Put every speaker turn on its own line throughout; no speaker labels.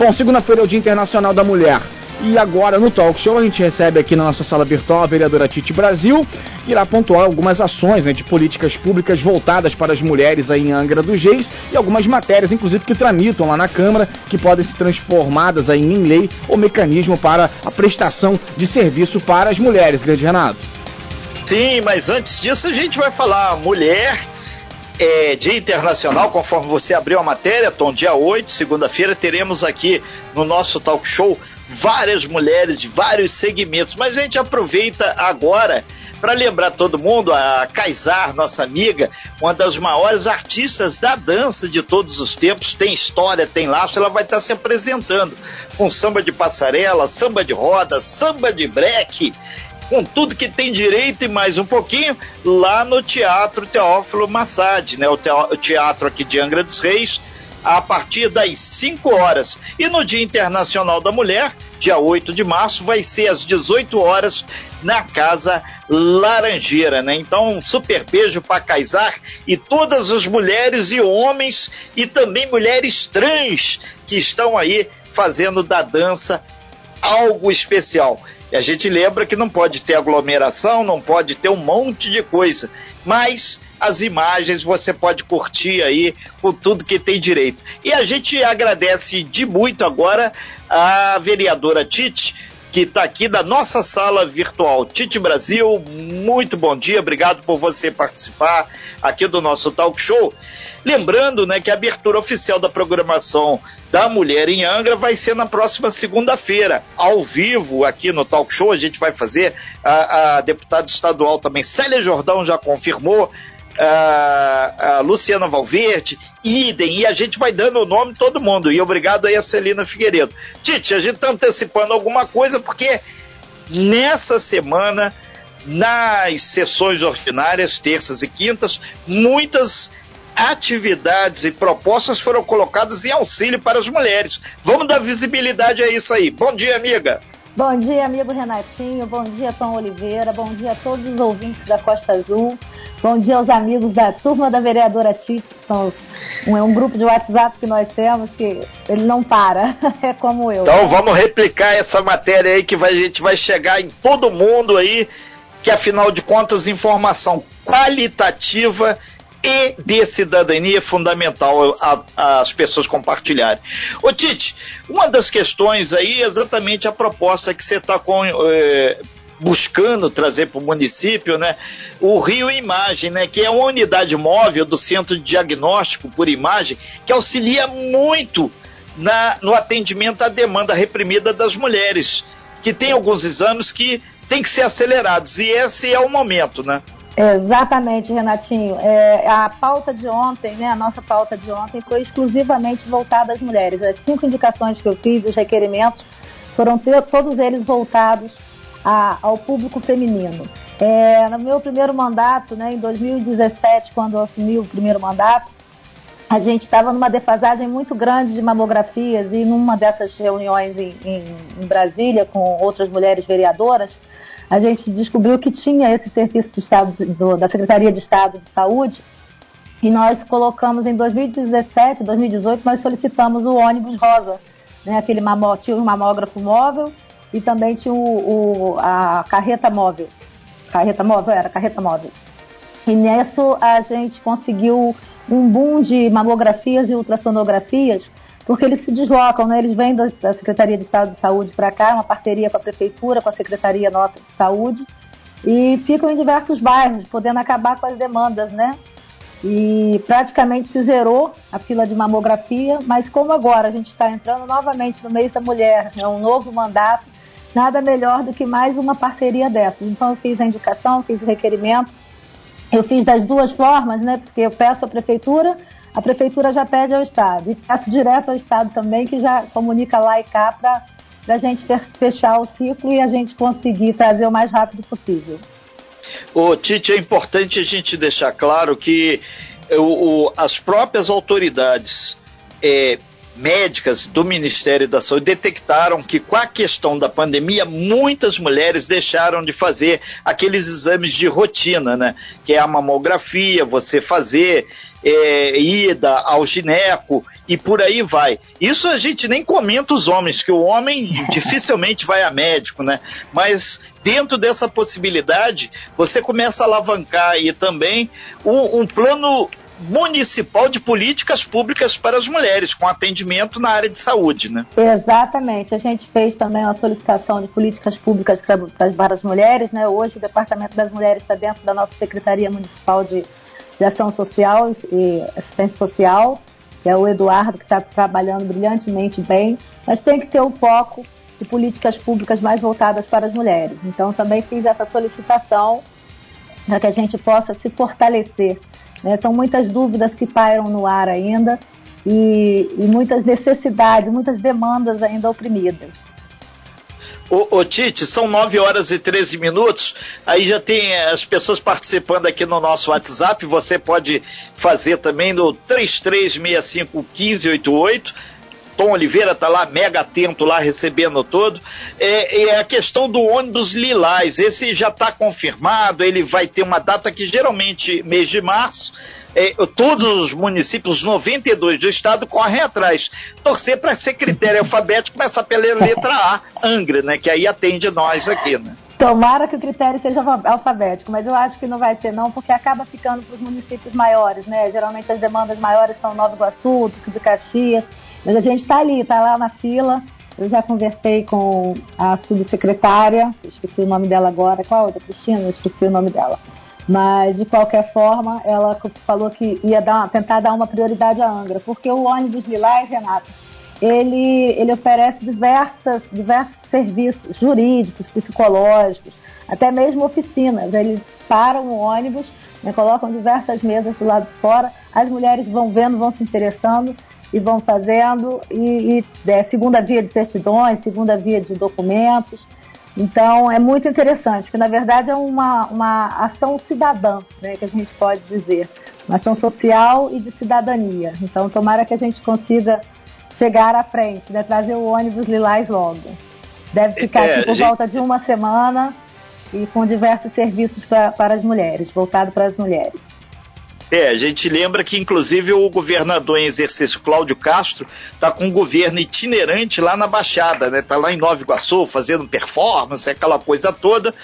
Bom, segunda-feira é o Dia Internacional da Mulher. E agora no Talk Show a gente recebe aqui na nossa sala virtual a vereadora Tite Brasil, que irá pontuar algumas ações né, de políticas públicas voltadas para as mulheres aí em Angra dos Reis e algumas matérias, inclusive, que tramitam lá na Câmara, que podem ser transformadas aí em lei ou mecanismo para a prestação de serviço para as mulheres, grande Renato.
Sim, mas antes disso a gente vai falar mulher é, Dia Internacional, conforme você abriu a matéria, Tom, dia 8, segunda-feira, teremos aqui no nosso talk show várias mulheres de vários segmentos, mas a gente aproveita agora para lembrar todo mundo, a Kaysar, nossa amiga, uma das maiores artistas da dança de todos os tempos, tem história, tem laço, ela vai estar se apresentando com samba de passarela, samba de roda, samba de breque, com tudo que tem direito e mais um pouquinho, lá no Teatro Teófilo Massad, né? O teatro aqui de Angra dos Reis, a partir das 5 horas. E no Dia Internacional da Mulher, dia 8 de março, vai ser às 18 horas na Casa Laranjeira, né? Então, um super beijo para Kaysar e todas as mulheres e homens e também mulheres trans que estão aí fazendo da dança algo especial. E a gente lembra que não pode ter aglomeração, não pode ter um monte de coisa, mas as imagens você pode curtir aí com tudo que tem direito. E a gente agradece de muito agora a vereadora Tite, que está aqui da nossa sala virtual. Tite Brasil, muito bom dia, obrigado por você participar aqui do nosso talk show. Lembrando né, que a abertura oficial da programação da Mulher em Angra vai ser na próxima segunda-feira, ao vivo, aqui no Talk Show. A gente vai fazer. A, a deputada estadual também, Célia Jordão, já confirmou. A, a Luciana Valverde, idem, e a gente vai dando o nome todo mundo. E obrigado aí a Celina Figueiredo. Tite, a gente está antecipando alguma coisa porque nessa semana, nas sessões ordinárias, terças e quintas, muitas atividades e propostas foram colocadas em auxílio para as mulheres. Vamos dar visibilidade a isso aí. Bom dia, amiga.
Bom dia, amigo Renatinho. Bom dia, Tom Oliveira. Bom dia a todos os ouvintes da Costa Azul. Bom dia aos amigos da turma da vereadora Tite, que são um, é um grupo de WhatsApp que nós temos que ele não para, é como eu.
Então vamos replicar essa matéria aí que vai, a gente vai chegar em todo mundo aí, que afinal de contas informação qualitativa e de cidadania é fundamental as pessoas compartilharem. Ô Tite, uma das questões aí é exatamente a proposta que você está. É, buscando trazer para o município, né, o Rio Imagem, né, que é uma unidade móvel do Centro de Diagnóstico por Imagem, que auxilia muito na, no atendimento à demanda reprimida das mulheres, que tem alguns exames que têm que ser acelerados, e esse é o momento, né?
Exatamente, Renatinho. É, a pauta de ontem, né, a nossa pauta de ontem foi exclusivamente voltada às mulheres. As cinco indicações que eu fiz, os requerimentos, foram todos eles voltados a, ao público feminino. É, no meu primeiro mandato, né, em 2017, quando eu assumi o primeiro mandato, a gente estava numa defasagem muito grande de mamografias e numa dessas reuniões em, em, em Brasília com outras mulheres vereadoras, a gente descobriu que tinha esse serviço do Estado, do, da Secretaria de Estado de Saúde e nós colocamos em 2017, 2018, nós solicitamos o ônibus rosa, né? Aquele mamó, tinha um mamógrafo móvel e também tinha o, o, a carreta móvel. Carreta móvel era carreta móvel. E nisso a gente conseguiu um boom de mamografias e ultrassonografias porque eles se deslocam, né? Eles vêm da Secretaria de Estado de Saúde para cá, uma parceria com a prefeitura, com a Secretaria nossa de Saúde, e ficam em diversos bairros, podendo acabar com as demandas, né? E praticamente se zerou a fila de mamografia, mas como agora a gente está entrando novamente no mês da mulher, é um novo mandato, nada melhor do que mais uma parceria dessas. Então eu fiz a indicação, fiz o requerimento, eu fiz das duas formas, né? Porque eu peço à prefeitura a prefeitura já pede ao Estado. E peço direto ao Estado também, que já comunica lá e cá para a gente fechar o ciclo e a gente conseguir trazer o mais rápido possível.
O Tite, é importante a gente deixar claro que o, o, as próprias autoridades é, médicas do Ministério da Saúde detectaram que com a questão da pandemia, muitas mulheres deixaram de fazer aqueles exames de rotina, né? Que é a mamografia, você fazer é, ida ao gineco e por aí vai. Isso a gente nem comenta os homens, que o homem dificilmente vai a médico, né? Mas dentro dessa possibilidade, você começa a alavancar aí também um, um plano municipal de políticas públicas para as mulheres, com atendimento na área de saúde, né?
Exatamente. A gente fez também uma solicitação de políticas públicas para, para as mulheres, né? Hoje o Departamento das Mulheres está dentro da nossa Secretaria Municipal de, de Ação Social e Assistência Social, que é o Eduardo, que está trabalhando brilhantemente bem, mas tem que ter o foco de políticas públicas mais voltadas para as mulheres. Então também fiz essa solicitação para que a gente possa se fortalecer né? São muitas dúvidas que pairam no ar ainda e, e muitas necessidades, muitas demandas ainda oprimidas.
Ô, ô, Tite, são 9 horas e 13 minutos. Aí já tem as pessoas participando aqui no nosso WhatsApp. Você pode fazer também no 3365 1588. Tom Oliveira está lá, mega atento lá, recebendo todo. É, é, a questão do ônibus Lilás, esse já está confirmado, ele vai ter uma data que geralmente mês de março. É, todos os municípios, 92 do estado, correm atrás. Torcer para ser critério alfabético, começar pela letra A, Angra, né? Que aí atende nós aqui, né?
Tomara que o critério seja alfabético, mas eu acho que não vai ser não, porque acaba ficando para os municípios maiores, né? Geralmente as demandas maiores são Nova Iguaçu, Duque de Caxias, mas a gente está ali, está lá na fila. Eu já conversei com a subsecretária, esqueci o nome dela agora, qual é? Da Cristina? Esqueci o nome dela. Mas, de qualquer forma, ela falou que ia dar, tentar dar uma prioridade à Angra, porque o ônibus Lilás, Renato, ele, ele oferece diversas, diversos serviços jurídicos, psicológicos, até mesmo oficinas. Eles param o ônibus, né, colocam diversas mesas do lado de fora, as mulheres vão vendo, vão se interessando e vão fazendo, e, e é, segunda via de certidões, segunda via de documentos. Então é muito interessante, porque na verdade é uma, uma ação cidadã, né, que a gente pode dizer, uma ação social e de cidadania. Então tomara que a gente consiga chegar à frente, né, trazer o ônibus lilás logo. Deve ficar é, aqui por gente... volta de uma semana e com diversos serviços pra, para as mulheres, voltado para as mulheres.
É, a gente lembra que inclusive o governador em exercício, Cláudio Castro, está com um governo itinerante lá na Baixada, né? Está lá em Nova Iguaçu fazendo performance, aquela coisa toda,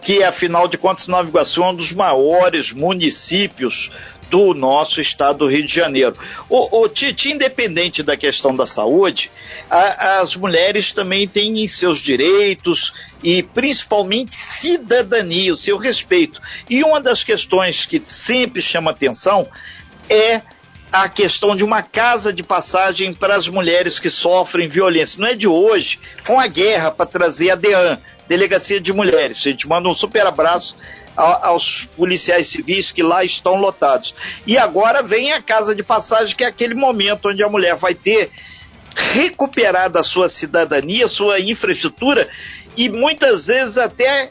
que afinal de contas Nova Iguaçu é um dos maiores municípios do nosso estado do Rio de Janeiro. O, o Tite, independente da questão da saúde, a, as mulheres também têm seus direitos e principalmente cidadania, o seu respeito. E uma das questões que sempre chama atenção é a questão de uma casa de passagem para as mulheres que sofrem violência. Não é de hoje, foi uma guerra para trazer a DEAN, Delegacia de Mulheres. A gente manda um super abraço aos policiais civis que lá estão lotados. E agora vem a casa de passagem, que é aquele momento onde a mulher vai ter recuperado a sua cidadania, sua infraestrutura e muitas vezes até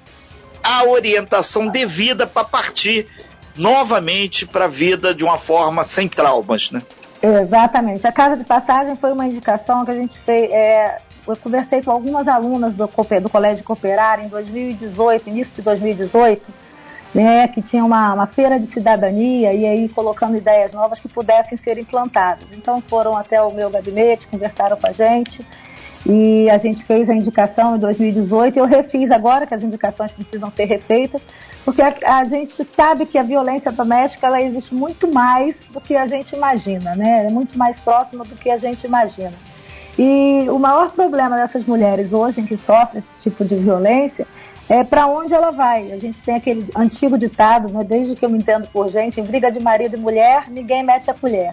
a orientação devida para partir novamente para a vida de uma forma sem traumas, né?
Exatamente. A casa de passagem foi uma indicação que a gente fez. É, eu conversei com algumas alunas do, do Colégio Cooperar em 2018, início de 2018 né, que tinha uma, uma, feira de cidadania e aí colocando ideias novas que pudessem ser implantadas. Então foram até o meu gabinete, conversaram com a gente e a gente fez a indicação em 2018 e eu refiz agora que as indicações precisam ser refeitas, porque a, a gente sabe que a violência doméstica ela existe muito mais do que a gente imagina, né? É muito mais próxima do que a gente imagina. E o maior problema dessas mulheres hoje em que sofrem esse tipo de violência é para onde ela vai. A gente tem aquele antigo ditado, né, desde que eu me entendo por gente, em briga de marido e mulher, ninguém mete a colher.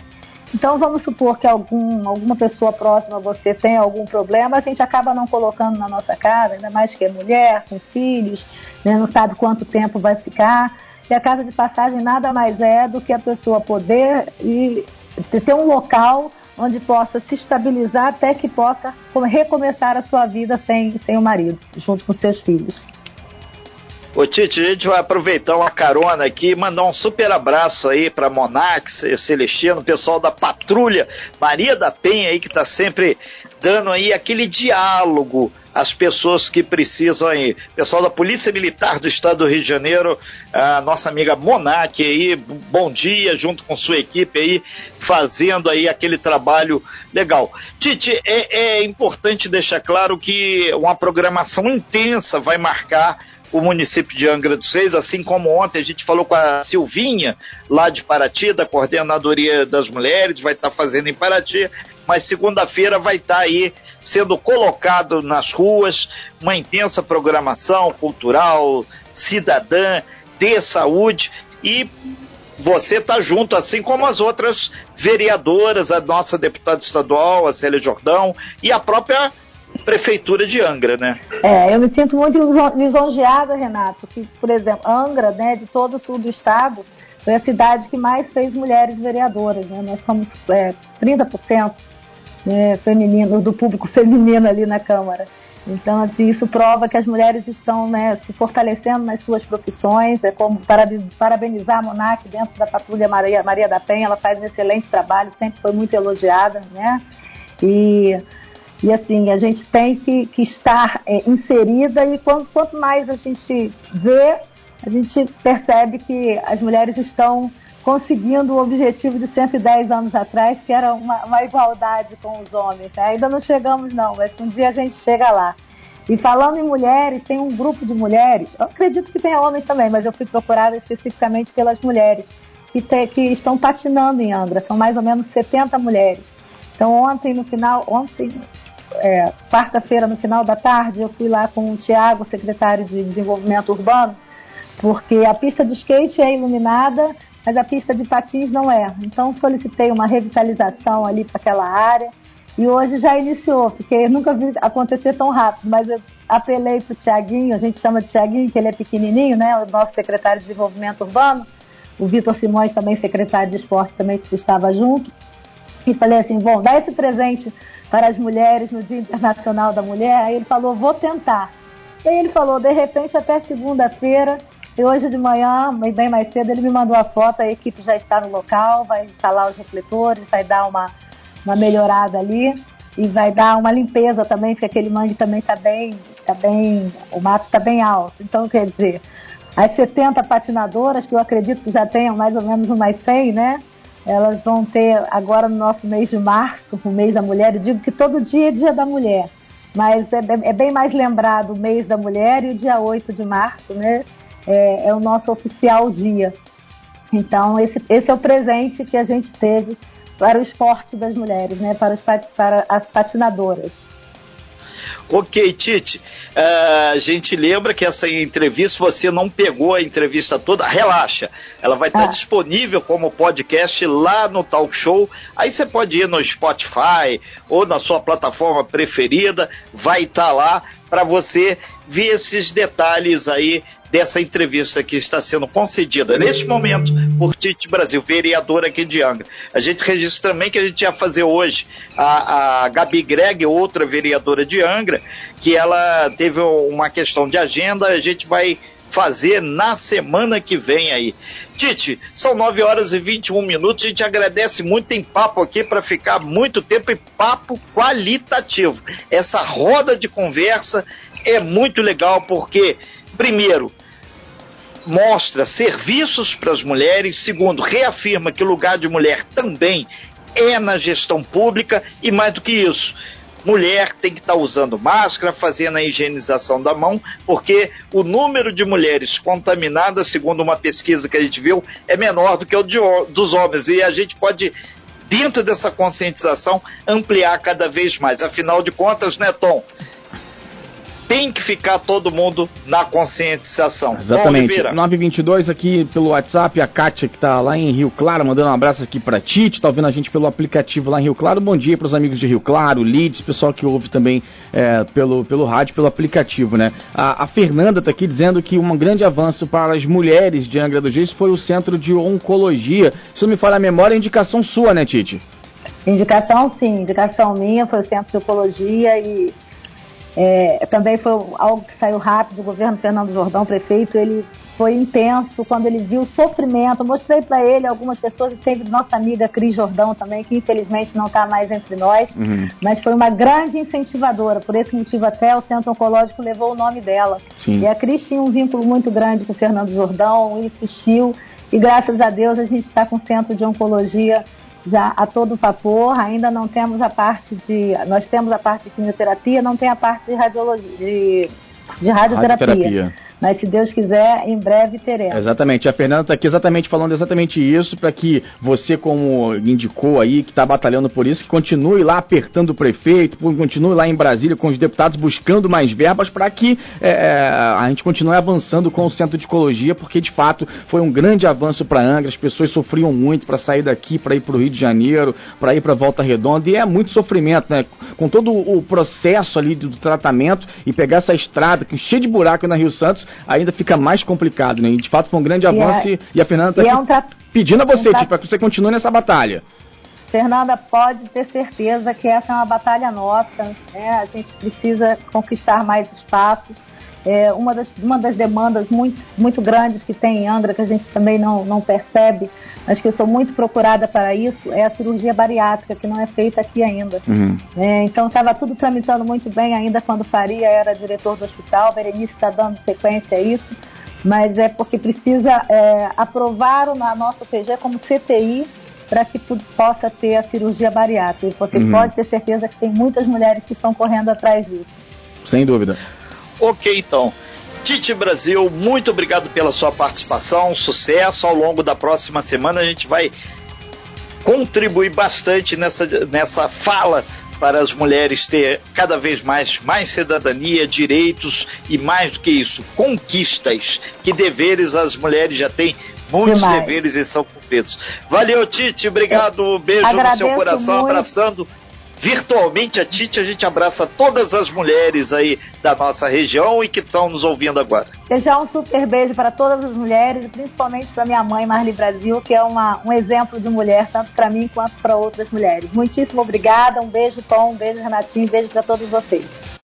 Então vamos supor que algum, alguma pessoa próxima a você tem algum problema, a gente acaba não colocando na nossa casa, ainda mais que é mulher, com filhos, né, não sabe quanto tempo vai ficar. E a casa de passagem nada mais é do que a pessoa poder e ter um local onde possa se estabilizar até que possa recomeçar a sua vida sem, sem o marido, junto com seus filhos.
Ô Tite, a gente vai aproveitar uma carona aqui e mandar um super abraço aí para Monax, Celestino, pessoal da Patrulha Maria da Penha aí que está sempre dando aí aquele diálogo às pessoas que precisam aí. Pessoal da Polícia Militar do Estado do Rio de Janeiro, a nossa amiga Monac aí, bom dia, junto com sua equipe aí, fazendo aí aquele trabalho legal. Tite, é, é importante deixar claro que uma programação intensa vai marcar o município de Angra dos Reis, assim como ontem a gente falou com a Silvinha, lá de Paraty, da Coordenadoria das Mulheres, vai estar tá fazendo em Paraty, mas segunda-feira vai estar tá aí sendo colocado nas ruas uma intensa programação cultural, cidadã, de saúde e você está junto, assim como as outras vereadoras, a nossa deputada estadual, a Célia Jordão, e a própria prefeitura de Angra, né?
É, eu me sinto muito lisonjeada, Renato, que, por exemplo, Angra, né, de todo o sul do estado, foi a cidade que mais fez mulheres vereadoras, né? Nós somos é, 30% né, feminino, do público feminino ali na Câmara. Então, assim, isso prova que as mulheres estão né, se fortalecendo nas suas profissões. É como parabenizar a Monac dentro da Patrulha Maria, Maria da Penha, ela faz um excelente trabalho, sempre foi muito elogiada, né? E e assim, a gente tem que, que estar é, inserida e quanto, quanto mais a gente vê, a gente percebe que as mulheres estão conseguindo o objetivo de 110 anos atrás, que era uma, uma igualdade com os homens. Né? Ainda não chegamos não, mas um dia a gente chega lá. E falando em mulheres, tem um grupo de mulheres, eu acredito que tenha homens também, mas eu fui procurada especificamente pelas mulheres que, te, que estão patinando em Angra, são mais ou menos 70 mulheres. Então ontem no final, ontem é, quarta-feira, no final da tarde, eu fui lá com o Tiago, secretário de Desenvolvimento Urbano, porque a pista de skate é iluminada, mas a pista de patins não é. Então solicitei uma revitalização ali para aquela área e hoje já iniciou, porque nunca vi acontecer tão rápido, mas eu apelei para o Tiaguinho, a gente chama de Tiaguinho, que ele é pequenininho, né, o nosso secretário de Desenvolvimento Urbano, o Vitor Simões também secretário de Esporte também estava junto, e falei assim, bom, dá esse presente para as mulheres no Dia Internacional da Mulher. Aí ele falou, vou tentar. E aí ele falou, de repente até segunda-feira, e hoje de manhã, bem mais cedo, ele me mandou a foto, a equipe já está no local, vai instalar os refletores, vai dar uma, uma melhorada ali e vai dar uma limpeza também, porque aquele mangue também está bem, tá bem, o mato está bem alto. Então, quer dizer, as 70 patinadoras, que eu acredito que já tenham mais ou menos umas 100, né? Elas vão ter agora no nosso mês de março, o mês da mulher, eu digo que todo dia é dia da mulher, mas é, é bem mais lembrado o mês da mulher e o dia 8 de março, né? É, é o nosso oficial dia. Então, esse, esse é o presente que a gente teve para o esporte das mulheres, né? Para, os, para as patinadoras.
Ok, Tite, uh, a gente lembra que essa entrevista, se você não pegou a entrevista toda, relaxa. Ela vai estar ah. disponível como podcast lá no Talk Show. Aí você pode ir no Spotify ou na sua plataforma preferida, vai estar lá para você ver esses detalhes aí dessa entrevista que está sendo concedida neste momento por Tite Brasil, vereadora aqui de Angra. A gente registra também que a gente ia fazer hoje a, a Gabi Greg, outra vereadora de Angra, que ela teve uma questão de agenda, a gente vai fazer na semana que vem aí. Tite, são 9 horas e 21 minutos, a gente agradece muito, tem papo aqui para ficar muito tempo e papo qualitativo. Essa roda de conversa é muito legal porque, primeiro, mostra serviços para as mulheres, segundo, reafirma que o lugar de mulher também é na gestão pública e mais do que isso, mulher tem que estar usando máscara, fazendo a higienização da mão, porque o número de mulheres contaminadas, segundo uma pesquisa que a gente viu, é menor do que o de, dos homens. E a gente pode, dentro dessa conscientização, ampliar cada vez mais. Afinal de contas, né, Tom? Tem que ficar todo mundo na conscientização.
Exatamente. 922 aqui pelo WhatsApp, a Kátia que tá lá em Rio Claro, mandando um abraço aqui pra Tite, tá ouvindo a gente pelo aplicativo lá em Rio Claro. Bom dia pros amigos de Rio Claro, Leeds, pessoal que ouve também é, pelo, pelo rádio, pelo aplicativo, né? A, a, Fernanda tá aqui dizendo que um grande avanço para as mulheres de Angra dos Reis foi o Centro de Oncologia. Se não me falha a memória, é indicação sua, né, Tite?
Indicação sim, indicação minha foi o Centro de Oncologia e É, também foi algo que saiu rápido. O governo Fernando Jordão, prefeito, ele foi intenso quando ele viu o sofrimento. Eu mostrei para ele algumas pessoas e teve nossa amiga Cris Jordão também, que infelizmente não está mais entre nós, uhum. mas foi uma grande incentivadora. Por esse motivo até o Centro Oncológico levou o nome dela. Sim. E a Cris tinha um vínculo muito grande com o Fernando Jordão, insistiu e graças a Deus a gente está com o Centro de Oncologia já a todo vapor, ainda não temos a parte de. Nós temos a parte de quimioterapia, não tem a parte de radiologia, de, de radioterapia. radioterapia. Mas se Deus quiser, em breve teremos.
Exatamente. A Fernanda está aqui exatamente falando exatamente isso, para que você, como indicou aí, que está batalhando por isso, que continue lá apertando o prefeito, continue lá em Brasília com os deputados buscando mais verbas para que é, é, a gente continue avançando com o centro de ecologia, porque de fato foi um grande avanço para Angra. As pessoas sofriam muito para sair daqui, para ir para o Rio de Janeiro, para ir para Volta Redonda, e é muito sofrimento, né? Com todo o processo ali do tratamento e pegar essa estrada que cheia de buraco na Rio Santos, ainda fica mais complicado, né? E de fato foi um grande avanço e, é, e a Fernanda está é um pedindo a você, um tipo, para que você continue nessa batalha.
Fernanda, pode ter certeza que essa é uma batalha nossa, né? A gente precisa conquistar mais espaços. É, uma, das, uma das demandas muito, muito grandes que tem em Angra, que a gente também não, não percebe, mas que eu sou muito procurada para isso, é a cirurgia bariátrica, que não é feita aqui ainda. Uhum. É, então estava tudo tramitando muito bem ainda quando Faria era diretor do hospital, Berenice está dando sequência a isso, mas é porque precisa é, aprovar o nosso PG como CTI para que possa ter a cirurgia bariátrica. E você uhum. pode ter certeza que tem muitas mulheres que estão correndo atrás disso.
Sem dúvida.
Ok, então. Tite Brasil, muito obrigado pela sua participação, sucesso. Ao longo da próxima semana a gente vai contribuir bastante nessa, nessa fala para as mulheres ter cada vez mais, mais cidadania, direitos e mais do que isso, conquistas. Que deveres as mulheres já têm, muitos Demais. deveres e são cumpridos. Valeu, Tite, obrigado, beijo no seu coração, muito. abraçando virtualmente a Tite, a gente abraça todas as mulheres aí da nossa região e que estão nos ouvindo agora.
Deixar um super beijo para todas as mulheres e principalmente para minha mãe, Marli Brasil, que é uma, um exemplo de mulher, tanto para mim quanto para outras mulheres. Muitíssimo obrigada, um beijo, Tom, um beijo, Renatinho, um beijo para todos vocês.